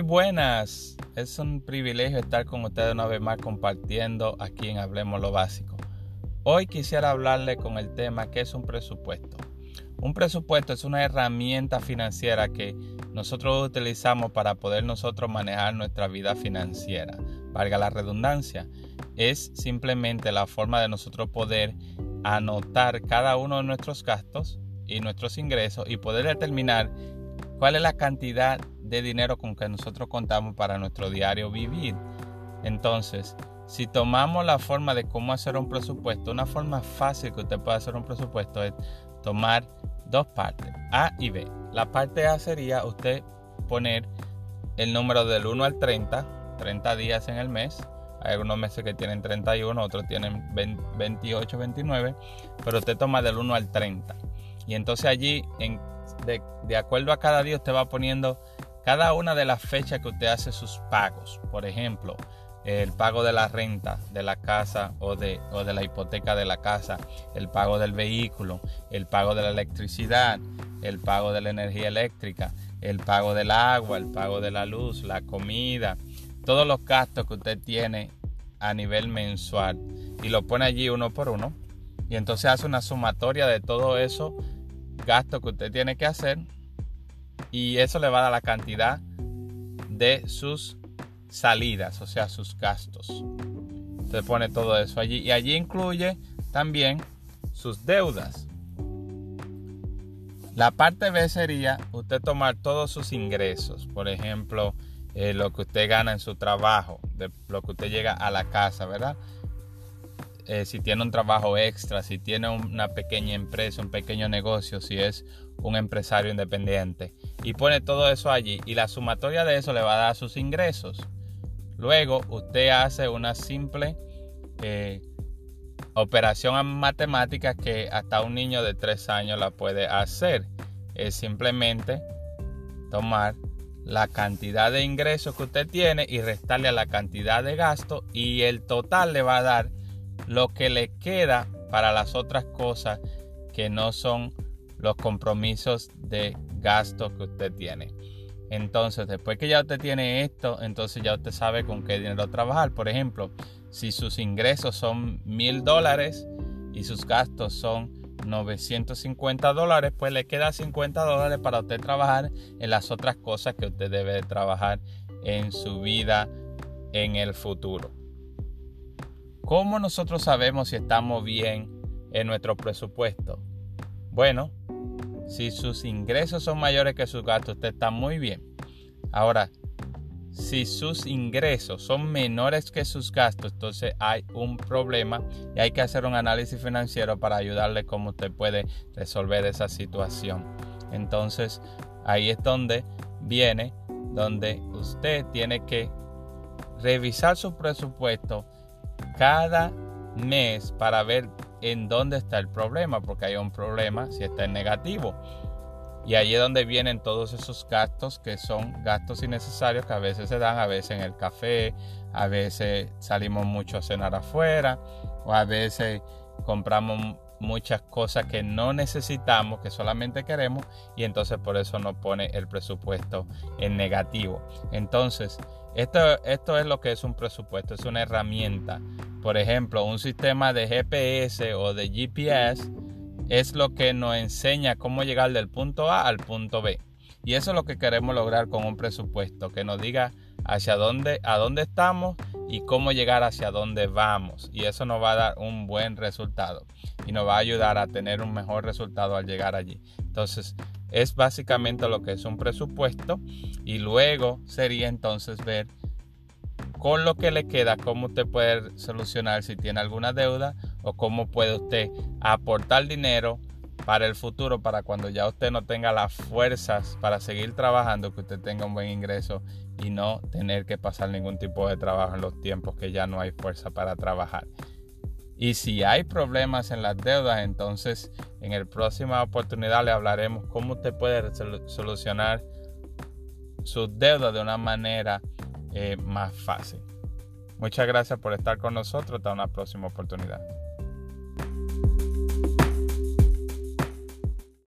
muy buenas. Es un privilegio estar con ustedes una vez más compartiendo aquí en Hablemos lo Básico. Hoy quisiera hablarle con el tema que es un presupuesto. Un presupuesto es una herramienta financiera que nosotros utilizamos para poder nosotros manejar nuestra vida financiera. Valga la redundancia, es simplemente la forma de nosotros poder anotar cada uno de nuestros gastos y nuestros ingresos y poder determinar cuál es la cantidad de dinero con que nosotros contamos para nuestro diario vivir. Entonces, si tomamos la forma de cómo hacer un presupuesto, una forma fácil que usted puede hacer un presupuesto es tomar dos partes, A y B. La parte A sería usted poner el número del 1 al 30, 30 días en el mes. Hay algunos meses que tienen 31, otros tienen 28, 29, pero usted toma del 1 al 30. Y entonces allí en de, acuerdo a cada día usted va poniendo cada una de las fechas que usted hace sus pagos. Por ejemplo, el pago de la renta de la casa o de, o de la hipoteca de la casa, el pago del vehículo, el pago de la electricidad, el pago de la energía eléctrica, el pago del agua, el pago de la luz, la comida, todos los gastos que usted tiene a nivel mensual y lo pone allí uno por uno y entonces hace una sumatoria de todo eso gasto que usted tiene que hacer y eso le va a dar la cantidad de sus salidas, o sea, sus gastos. Usted pone todo eso allí y allí incluye también sus deudas. La parte B sería usted tomar todos sus ingresos, por ejemplo, eh, lo que usted gana en su trabajo, de lo que usted llega a la casa, ¿verdad? Eh, si tiene un trabajo extra, si tiene una pequeña empresa, un pequeño negocio, si es un empresario independiente. Y pone todo eso allí y la sumatoria de eso le va a dar sus ingresos. Luego usted hace una simple eh, operación matemática que hasta un niño de 3 años la puede hacer. Es simplemente tomar la cantidad de ingresos que usted tiene y restarle a la cantidad de gasto y el total le va a dar lo que le queda para las otras cosas que no son los compromisos de gasto que usted tiene. Entonces, después que ya usted tiene esto, entonces ya usted sabe con qué dinero trabajar. Por ejemplo, si sus ingresos son mil dólares y sus gastos son 950 dólares, pues le queda 50 dólares para usted trabajar en las otras cosas que usted debe trabajar en su vida en el futuro. ¿Cómo nosotros sabemos si estamos bien en nuestro presupuesto? Bueno, si sus ingresos son mayores que sus gastos, usted está muy bien. Ahora, si sus ingresos son menores que sus gastos, entonces hay un problema y hay que hacer un análisis financiero para ayudarle cómo usted puede resolver esa situación. Entonces, ahí es donde viene, donde usted tiene que revisar su presupuesto cada mes para ver en dónde está el problema, porque hay un problema si está en negativo. Y ahí es donde vienen todos esos gastos que son gastos innecesarios que a veces se dan, a veces en el café, a veces salimos mucho a cenar afuera, o a veces compramos muchas cosas que no necesitamos, que solamente queremos, y entonces por eso nos pone el presupuesto en negativo. Entonces, esto, esto es lo que es un presupuesto, es una herramienta. Por ejemplo, un sistema de GPS o de GPS es lo que nos enseña cómo llegar del punto A al punto B. Y eso es lo que queremos lograr con un presupuesto, que nos diga hacia dónde, a dónde estamos y cómo llegar hacia dónde vamos. Y eso nos va a dar un buen resultado y nos va a ayudar a tener un mejor resultado al llegar allí. Entonces, es básicamente lo que es un presupuesto y luego sería entonces ver con lo que le queda cómo usted puede solucionar si tiene alguna deuda o cómo puede usted aportar dinero para el futuro, para cuando ya usted no tenga las fuerzas para seguir trabajando, que usted tenga un buen ingreso y no tener que pasar ningún tipo de trabajo en los tiempos que ya no hay fuerza para trabajar. Y si hay problemas en las deudas, entonces en la próxima oportunidad le hablaremos cómo usted puede solucionar sus deudas de una manera más fácil. Muchas gracias por estar con nosotros. Hasta una próxima oportunidad.